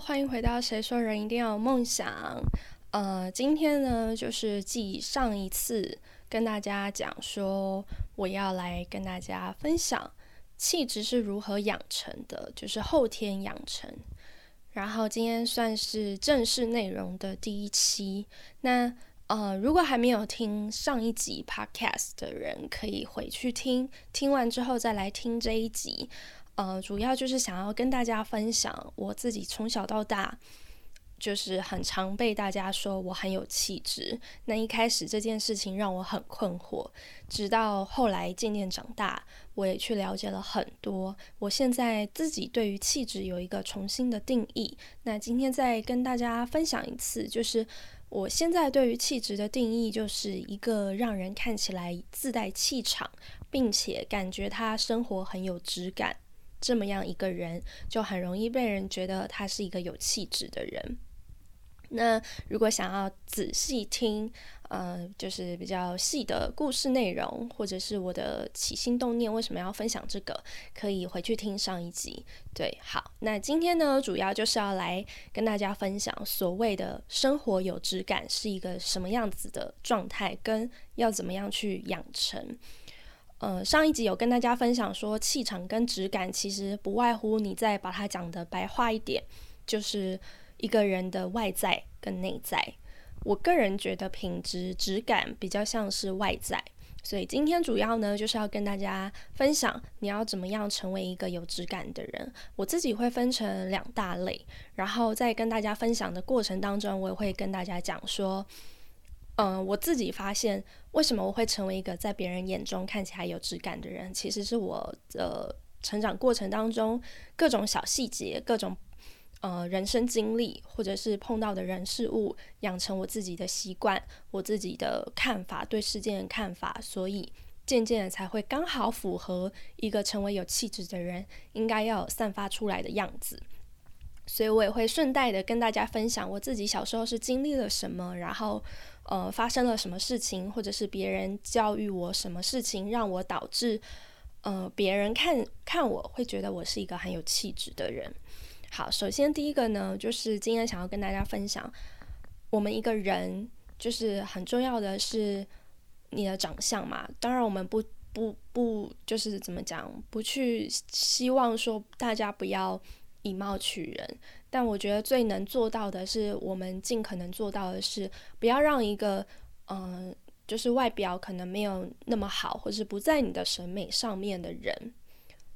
欢迎回到《谁说人一定要有梦想》。呃，今天呢，就是继上一次跟大家讲说，我要来跟大家分享气质是如何养成的，就是后天养成。然后今天算是正式内容的第一期。那呃，如果还没有听上一集 Podcast 的人，可以回去听，听完之后再来听这一集。呃，主要就是想要跟大家分享我自己从小到大，就是很常被大家说我很有气质。那一开始这件事情让我很困惑，直到后来渐渐长大，我也去了解了很多。我现在自己对于气质有一个重新的定义。那今天再跟大家分享一次，就是我现在对于气质的定义，就是一个让人看起来自带气场，并且感觉他生活很有质感。这么样一个人，就很容易被人觉得他是一个有气质的人。那如果想要仔细听，呃，就是比较细的故事内容，或者是我的起心动念，为什么要分享这个，可以回去听上一集。对，好，那今天呢，主要就是要来跟大家分享所谓的生活有质感是一个什么样子的状态，跟要怎么样去养成。呃，上一集有跟大家分享说，气场跟质感其实不外乎你再把它讲的白话一点，就是一个人的外在跟内在。我个人觉得品质质感比较像是外在，所以今天主要呢就是要跟大家分享你要怎么样成为一个有质感的人。我自己会分成两大类，然后在跟大家分享的过程当中，我也会跟大家讲说。嗯，我自己发现，为什么我会成为一个在别人眼中看起来有质感的人，其实是我的成长过程当中各种小细节、各种呃人生经历，或者是碰到的人事物，养成我自己的习惯，我自己的看法，对事件的看法，所以渐渐的才会刚好符合一个成为有气质的人应该要散发出来的样子。所以我也会顺带的跟大家分享我自己小时候是经历了什么，然后。呃，发生了什么事情，或者是别人教育我什么事情，让我导致呃别人看看我会觉得我是一个很有气质的人。好，首先第一个呢，就是今天想要跟大家分享，我们一个人就是很重要的是你的长相嘛。当然，我们不不不就是怎么讲，不去希望说大家不要以貌取人。但我觉得最能做到的是，我们尽可能做到的是，不要让一个，嗯，就是外表可能没有那么好，或是不在你的审美上面的人，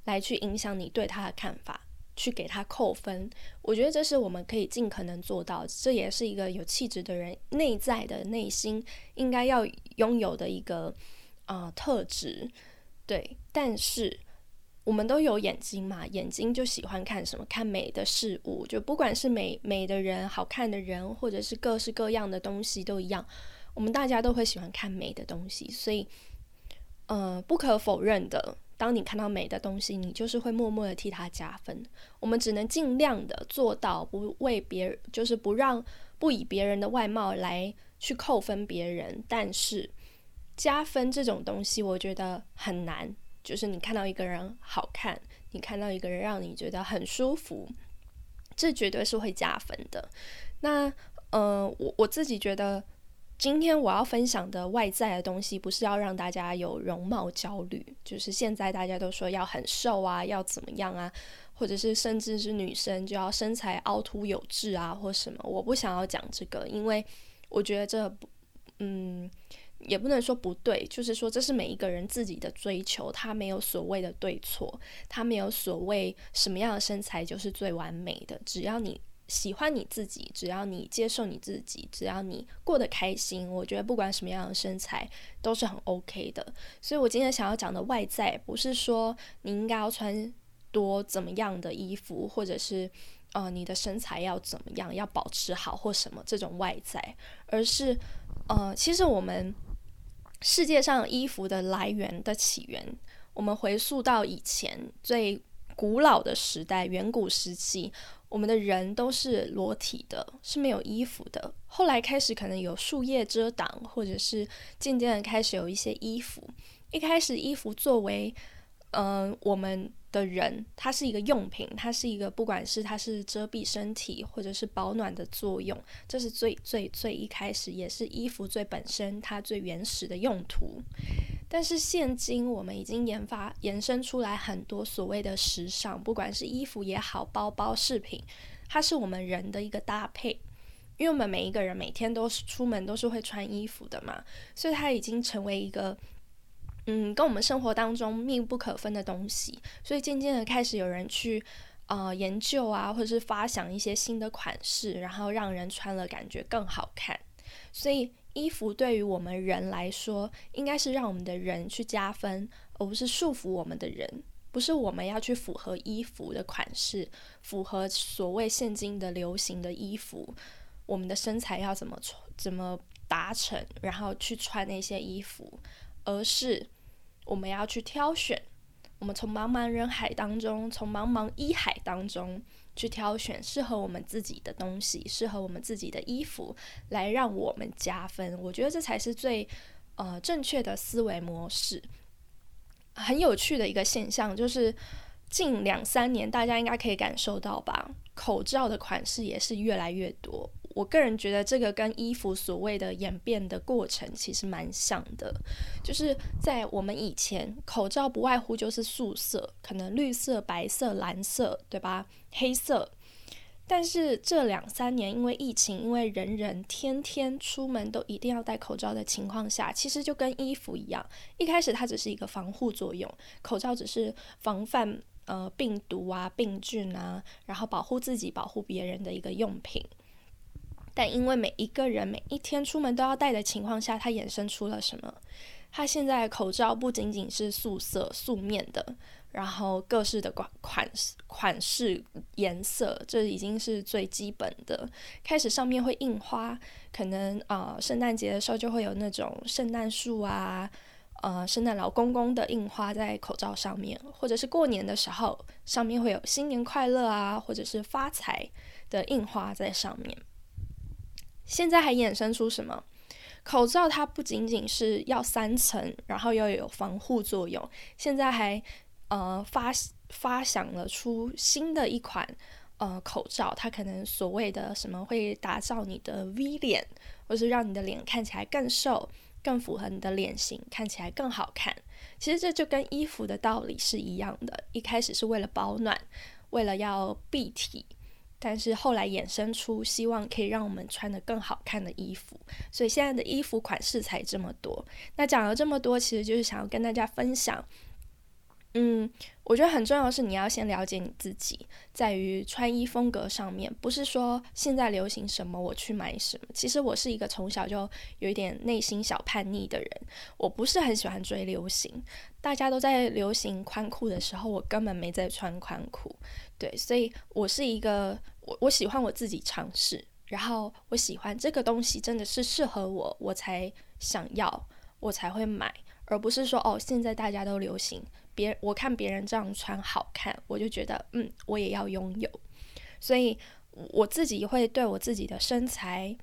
来去影响你对他的看法，去给他扣分。我觉得这是我们可以尽可能做到，这也是一个有气质的人内在的内心应该要拥有的一个啊特质。对，但是。我们都有眼睛嘛，眼睛就喜欢看什么？看美的事物，就不管是美美的人、好看的人，或者是各式各样的东西都一样。我们大家都会喜欢看美的东西，所以，呃，不可否认的，当你看到美的东西，你就是会默默的替它加分。我们只能尽量的做到不为别人，就是不让不以别人的外貌来去扣分别人。但是加分这种东西，我觉得很难。就是你看到一个人好看，你看到一个人让你觉得很舒服，这绝对是会加分的。那呃，我我自己觉得，今天我要分享的外在的东西，不是要让大家有容貌焦虑。就是现在大家都说要很瘦啊，要怎么样啊，或者是甚至是女生就要身材凹凸有致啊，或什么。我不想要讲这个，因为我觉得这不，嗯。也不能说不对，就是说这是每一个人自己的追求，他没有所谓的对错，他没有所谓什么样的身材就是最完美的。只要你喜欢你自己，只要你接受你自己，只要你过得开心，我觉得不管什么样的身材都是很 OK 的。所以我今天想要讲的外在，不是说你应该要穿多怎么样的衣服，或者是呃你的身材要怎么样，要保持好或什么这种外在，而是呃其实我们。世界上衣服的来源的起源，我们回溯到以前最古老的时代，远古时期，我们的人都是裸体的，是没有衣服的。后来开始可能有树叶遮挡，或者是渐渐的开始有一些衣服。一开始衣服作为，嗯，我们的人，它是一个用品，它是一个不管是它是遮蔽身体或者是保暖的作用，这是最最最一开始，也是衣服最本身它最原始的用途。但是现今我们已经研发延伸出来很多所谓的时尚，不管是衣服也好，包包饰品，它是我们人的一个搭配，因为我们每一个人每天都是出门都是会穿衣服的嘛，所以它已经成为一个。嗯，跟我们生活当中密不可分的东西，所以渐渐的开始有人去呃研究啊，或者是发想一些新的款式，然后让人穿了感觉更好看。所以衣服对于我们人来说，应该是让我们的人去加分，而不是束缚我们的人。不是我们要去符合衣服的款式，符合所谓现今的流行的衣服，我们的身材要怎么穿，怎么达成，然后去穿那些衣服，而是。我们要去挑选，我们从茫茫人海当中，从茫茫衣海当中去挑选适合我们自己的东西，适合我们自己的衣服，来让我们加分。我觉得这才是最呃正确的思维模式。很有趣的一个现象就是，近两三年大家应该可以感受到吧，口罩的款式也是越来越多。我个人觉得这个跟衣服所谓的演变的过程其实蛮像的，就是在我们以前，口罩不外乎就是素色，可能绿色、白色、蓝色，对吧？黑色。但是这两三年，因为疫情，因为人人天天出门都一定要戴口罩的情况下，其实就跟衣服一样，一开始它只是一个防护作用，口罩只是防范呃病毒啊、病菌啊，然后保护自己、保护别人的一个用品。但因为每一个人每一天出门都要戴的情况下，它衍生出了什么？它现在口罩不仅仅是素色、素面的，然后各式的款款式、款式、颜色，这已经是最基本的。开始上面会印花，可能啊，圣诞节的时候就会有那种圣诞树啊，呃，圣诞老公公的印花在口罩上面，或者是过年的时候，上面会有新年快乐啊，或者是发财的印花在上面。现在还衍生出什么？口罩它不仅仅是要三层，然后又有防护作用。现在还呃发发想了出新的一款呃口罩，它可能所谓的什么会打造你的 V 脸，或是让你的脸看起来更瘦，更符合你的脸型，看起来更好看。其实这就跟衣服的道理是一样的，一开始是为了保暖，为了要蔽体。但是后来衍生出希望可以让我们穿得更好看的衣服，所以现在的衣服款式才这么多。那讲了这么多，其实就是想要跟大家分享。嗯，我觉得很重要的是你要先了解你自己，在于穿衣风格上面，不是说现在流行什么我去买什么。其实我是一个从小就有一点内心小叛逆的人，我不是很喜欢追流行。大家都在流行宽裤的时候，我根本没在穿宽裤。对，所以我是一个我我喜欢我自己尝试，然后我喜欢这个东西真的是适合我，我才想要，我才会买，而不是说哦现在大家都流行。别我看别人这样穿好看，我就觉得嗯，我也要拥有。所以我自己会对我自己的身材，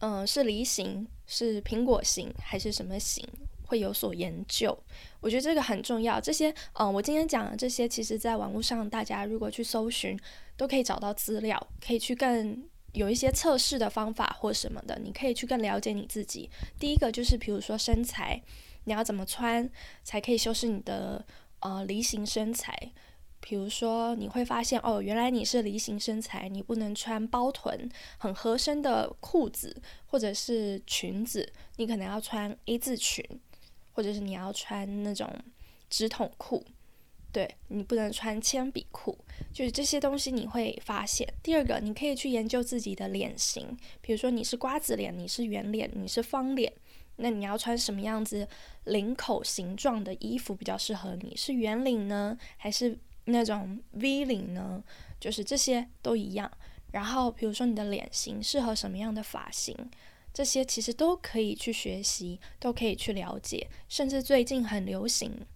嗯，是梨形、是苹果型还是什么型，会有所研究。我觉得这个很重要。这些嗯，我今天讲的这些，其实在网络上大家如果去搜寻，都可以找到资料，可以去更有一些测试的方法或什么的，你可以去更了解你自己。第一个就是，比如说身材。你要怎么穿才可以修饰你的呃梨形身材？比如说，你会发现哦，原来你是梨形身材，你不能穿包臀很合身的裤子或者是裙子，你可能要穿 A 字裙，或者是你要穿那种直筒裤，对你不能穿铅笔裤，就是这些东西你会发现。第二个，你可以去研究自己的脸型，比如说你是瓜子脸，你是圆脸，你是方脸。那你要穿什么样子领口形状的衣服比较适合你？是圆领呢，还是那种 V 领呢？就是这些都一样。然后，比如说你的脸型适合什么样的发型，这些其实都可以去学习，都可以去了解。甚至最近很流行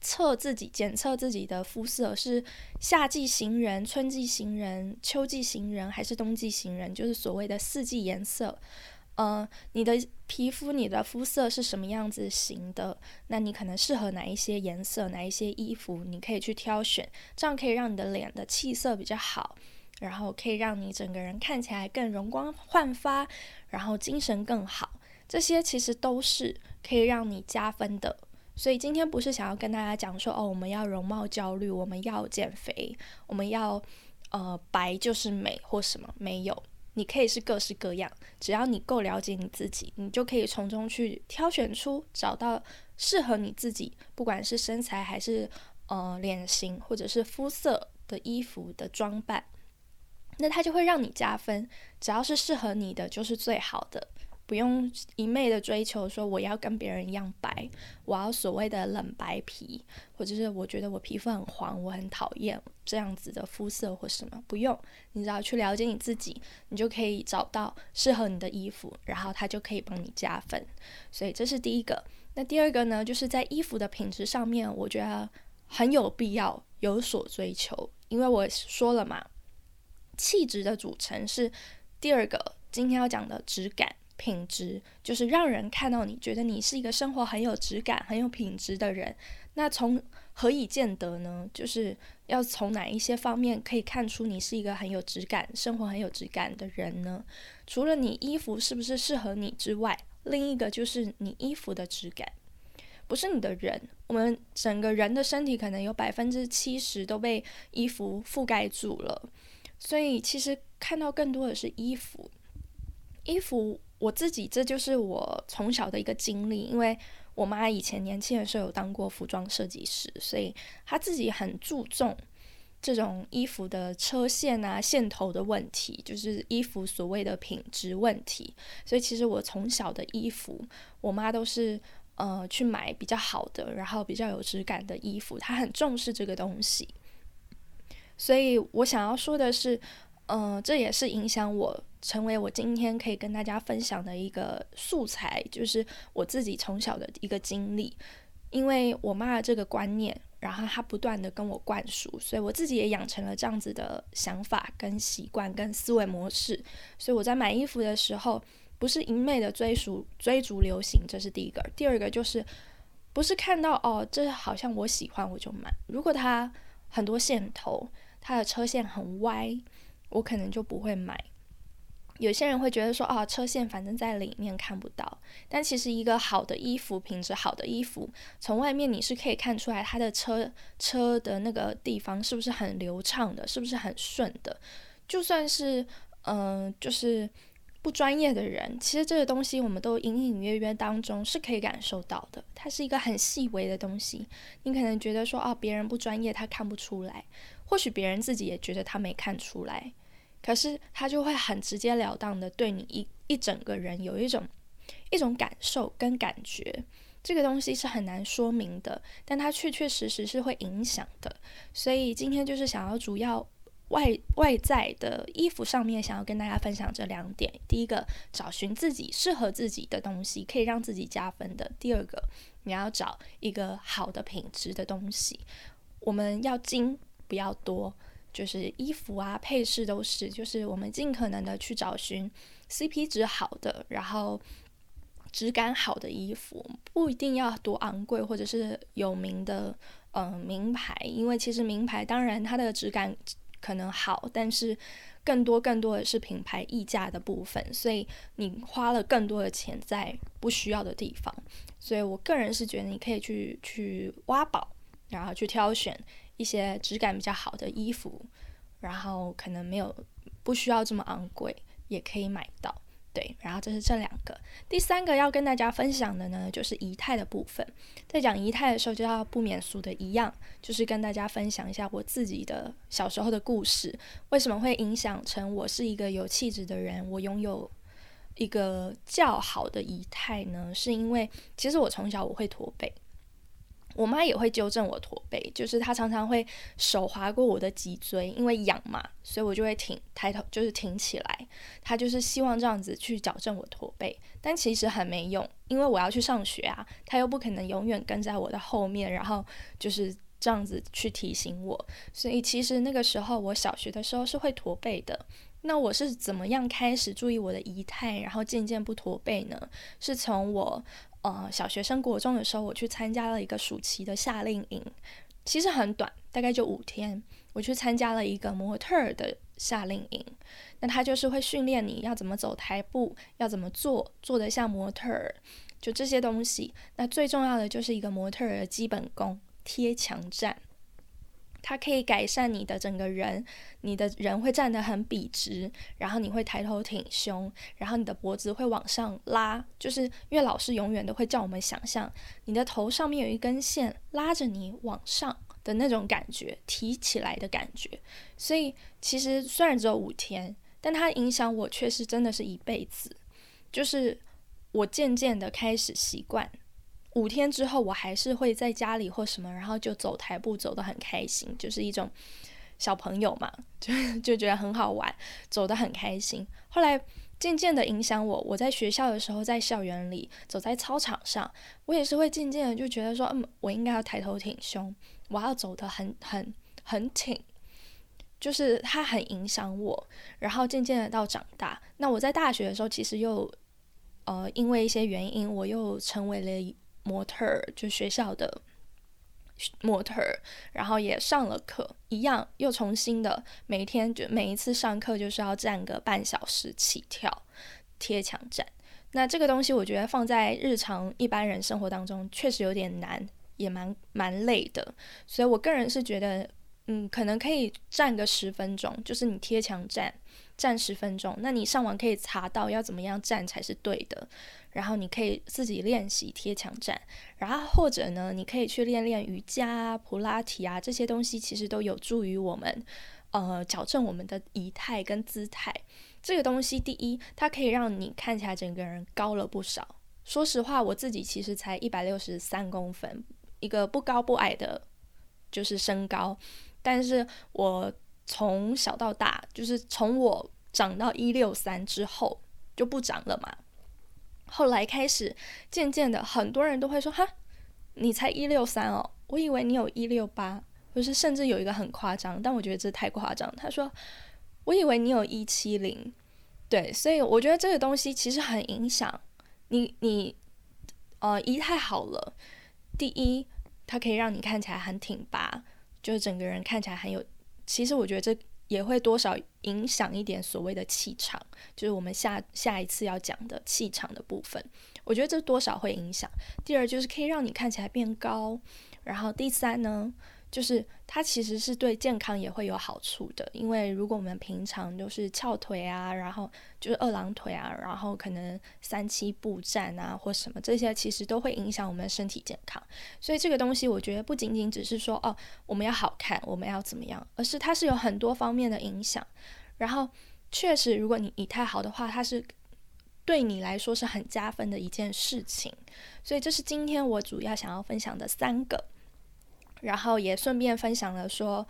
测自己、检测自己的肤色是夏季型人、春季型人、秋季型人还是冬季型人，就是所谓的四季颜色。呃，你的皮肤、你的肤色是什么样子型的？那你可能适合哪一些颜色、哪一些衣服？你可以去挑选，这样可以让你的脸的气色比较好，然后可以让你整个人看起来更容光焕发，然后精神更好。这些其实都是可以让你加分的。所以今天不是想要跟大家讲说，哦，我们要容貌焦虑，我们要减肥，我们要呃白就是美或什么？没有。你可以是各式各样，只要你够了解你自己，你就可以从中去挑选出找到适合你自己，不管是身材还是呃脸型或者是肤色的衣服的装扮，那它就会让你加分。只要是适合你的，就是最好的。不用一昧的追求说我要跟别人一样白，我要所谓的冷白皮，或者是我觉得我皮肤很黄，我很讨厌这样子的肤色或什么。不用，你只要去了解你自己，你就可以找到适合你的衣服，然后它就可以帮你加分。所以这是第一个。那第二个呢，就是在衣服的品质上面，我觉得很有必要有所追求，因为我说了嘛，气质的组成是第二个今天要讲的质感。品质就是让人看到你觉得你是一个生活很有质感、很有品质的人。那从何以见得呢？就是要从哪一些方面可以看出你是一个很有质感、生活很有质感的人呢？除了你衣服是不是适合你之外，另一个就是你衣服的质感，不是你的人。我们整个人的身体可能有百分之七十都被衣服覆盖住了，所以其实看到更多的是衣服，衣服。我自己这就是我从小的一个经历，因为我妈以前年轻的时候有当过服装设计师，所以她自己很注重这种衣服的车线啊、线头的问题，就是衣服所谓的品质问题。所以其实我从小的衣服，我妈都是呃去买比较好的，然后比较有质感的衣服，她很重视这个东西。所以我想要说的是。嗯，这也是影响我成为我今天可以跟大家分享的一个素材，就是我自己从小的一个经历。因为我妈的这个观念，然后她不断的跟我灌输，所以我自己也养成了这样子的想法、跟习惯、跟思维模式。所以我在买衣服的时候，不是一昧的追逐追逐流行，这是第一个。第二个就是，不是看到哦，这好像我喜欢我就买。如果它很多线头，它的车线很歪。我可能就不会买。有些人会觉得说，啊，车线反正在里面看不到。但其实一个好的衣服，品质好的衣服，从外面你是可以看出来它的车车的那个地方是不是很流畅的，是不是很顺的。就算是嗯，就是不专业的人，其实这个东西我们都隐隐约约当中是可以感受到的。它是一个很细微的东西。你可能觉得说，哦，别人不专业，他看不出来。或许别人自己也觉得他没看出来，可是他就会很直截了当的对你一一整个人有一种一种感受跟感觉，这个东西是很难说明的，但它确确实实是会影响的。所以今天就是想要主要外外在的衣服上面想要跟大家分享这两点：第一个，找寻自己适合自己的东西，可以让自己加分的；第二个，你要找一个好的品质的东西，我们要精。不要多，就是衣服啊、配饰都是，就是我们尽可能的去找寻 CP 值好的，然后质感好的衣服，不一定要多昂贵或者是有名的，嗯，名牌，因为其实名牌当然它的质感可能好，但是更多更多的是品牌溢价的部分，所以你花了更多的钱在不需要的地方，所以我个人是觉得你可以去去挖宝，然后去挑选。一些质感比较好的衣服，然后可能没有不需要这么昂贵，也可以买到。对，然后这是这两个。第三个要跟大家分享的呢，就是仪态的部分。在讲仪态的时候，就要不免俗的一样，就是跟大家分享一下我自己的小时候的故事。为什么会影响成我是一个有气质的人？我拥有一个较好的仪态呢？是因为其实我从小我会驼背。我妈也会纠正我驼背，就是她常常会手划过我的脊椎，因为痒嘛，所以我就会挺抬头，就是挺起来。她就是希望这样子去矫正我驼背，但其实很没用，因为我要去上学啊，她又不可能永远跟在我的后面，然后就是这样子去提醒我。所以其实那个时候我小学的时候是会驼背的，那我是怎么样开始注意我的仪态，然后渐渐不驼背呢？是从我呃小学生国中的时候，我去参加了一个暑期的夏令营，其实很短，大概就五天。我去参加了一个模特儿的夏令营，那他就是会训练你要怎么走台步，要怎么做，做得像模特儿，就这些东西。那最重要的就是一个模特儿的基本功——贴墙站。它可以改善你的整个人，你的人会站得很笔直，然后你会抬头挺胸，然后你的脖子会往上拉，就是因为老师永远都会叫我们想象你的头上面有一根线拉着你往上的那种感觉，提起来的感觉。所以其实虽然只有五天，但它影响我却是真的是一辈子，就是我渐渐的开始习惯。五天之后，我还是会在家里或什么，然后就走台步，走得很开心，就是一种小朋友嘛，就就觉得很好玩，走得很开心。后来渐渐的影响我，我在学校的时候，在校园里，走在操场上，我也是会渐渐的就觉得说，嗯，我应该要抬头挺胸，我要走得很很很挺，就是它很影响我。然后渐渐的到长大，那我在大学的时候，其实又呃因为一些原因，我又成为了。模特儿就学校的模特儿，然后也上了课，一样又重新的每天就每一次上课就是要站个半小时起跳贴墙站。那这个东西我觉得放在日常一般人生活当中确实有点难，也蛮蛮累的。所以我个人是觉得，嗯，可能可以站个十分钟，就是你贴墙站站十分钟，那你上网可以查到要怎么样站才是对的。然后你可以自己练习贴墙站，然后或者呢，你可以去练练瑜伽、普拉提啊，这些东西其实都有助于我们，呃，矫正我们的仪态跟姿态。这个东西，第一，它可以让你看起来整个人高了不少。说实话，我自己其实才一百六十三公分，一个不高不矮的，就是身高。但是我从小到大，就是从我长到一六三之后就不长了嘛。后来开始，渐渐的，很多人都会说：“哈，你才一六三哦，我以为你有一六八。”就是甚至有一个很夸张，但我觉得这太夸张。他说：“我以为你有一七零。”对，所以我觉得这个东西其实很影响你。你呃，一太好了，第一，它可以让你看起来很挺拔，就是整个人看起来很有。其实我觉得这。也会多少影响一点所谓的气场，就是我们下下一次要讲的气场的部分。我觉得这多少会影响。第二就是可以让你看起来变高，然后第三呢？就是它其实是对健康也会有好处的，因为如果我们平常就是翘腿啊，然后就是二郎腿啊，然后可能三七步站啊或什么这些，其实都会影响我们的身体健康。所以这个东西我觉得不仅仅只是说哦我们要好看，我们要怎么样，而是它是有很多方面的影响。然后确实，如果你仪态好的话，它是对你来说是很加分的一件事情。所以这是今天我主要想要分享的三个。然后也顺便分享了说，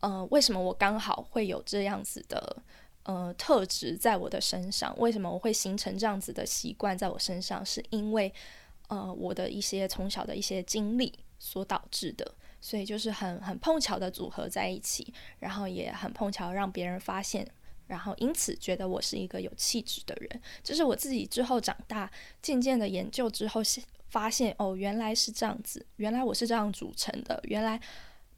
呃，为什么我刚好会有这样子的呃特质在我的身上？为什么我会形成这样子的习惯在我身上？是因为呃我的一些从小的一些经历所导致的。所以就是很很碰巧的组合在一起，然后也很碰巧让别人发现，然后因此觉得我是一个有气质的人。这是我自己之后长大渐渐的研究之后。发现哦，原来是这样子，原来我是这样组成的，原来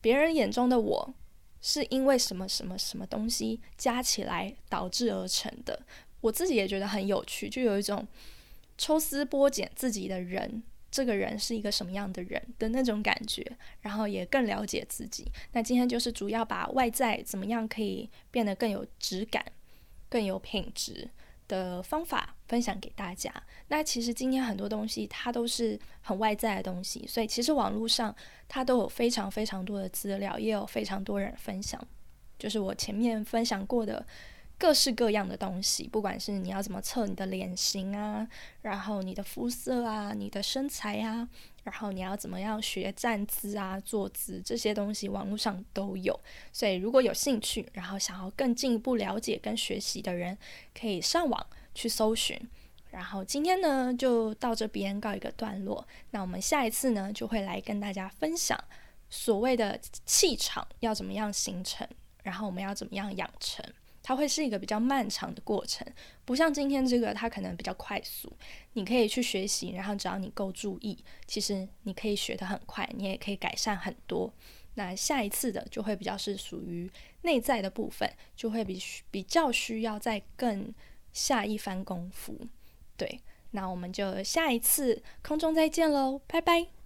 别人眼中的我是因为什么什么什么东西加起来导致而成的。我自己也觉得很有趣，就有一种抽丝剥茧自己的人，这个人是一个什么样的人的那种感觉，然后也更了解自己。那今天就是主要把外在怎么样可以变得更有质感、更有品质。的方法分享给大家。那其实今天很多东西它都是很外在的东西，所以其实网络上它都有非常非常多的资料，也有非常多人分享。就是我前面分享过的各式各样的东西，不管是你要怎么测你的脸型啊，然后你的肤色啊，你的身材啊。然后你要怎么样学站姿啊、坐姿这些东西，网络上都有。所以如果有兴趣，然后想要更进一步了解跟学习的人，可以上网去搜寻。然后今天呢，就到这边告一个段落。那我们下一次呢，就会来跟大家分享所谓的气场要怎么样形成，然后我们要怎么样养成。它会是一个比较漫长的过程，不像今天这个，它可能比较快速，你可以去学习，然后只要你够注意，其实你可以学得很快，你也可以改善很多。那下一次的就会比较是属于内在的部分，就会比比较需要再更下一番功夫。对，那我们就下一次空中再见喽，拜拜。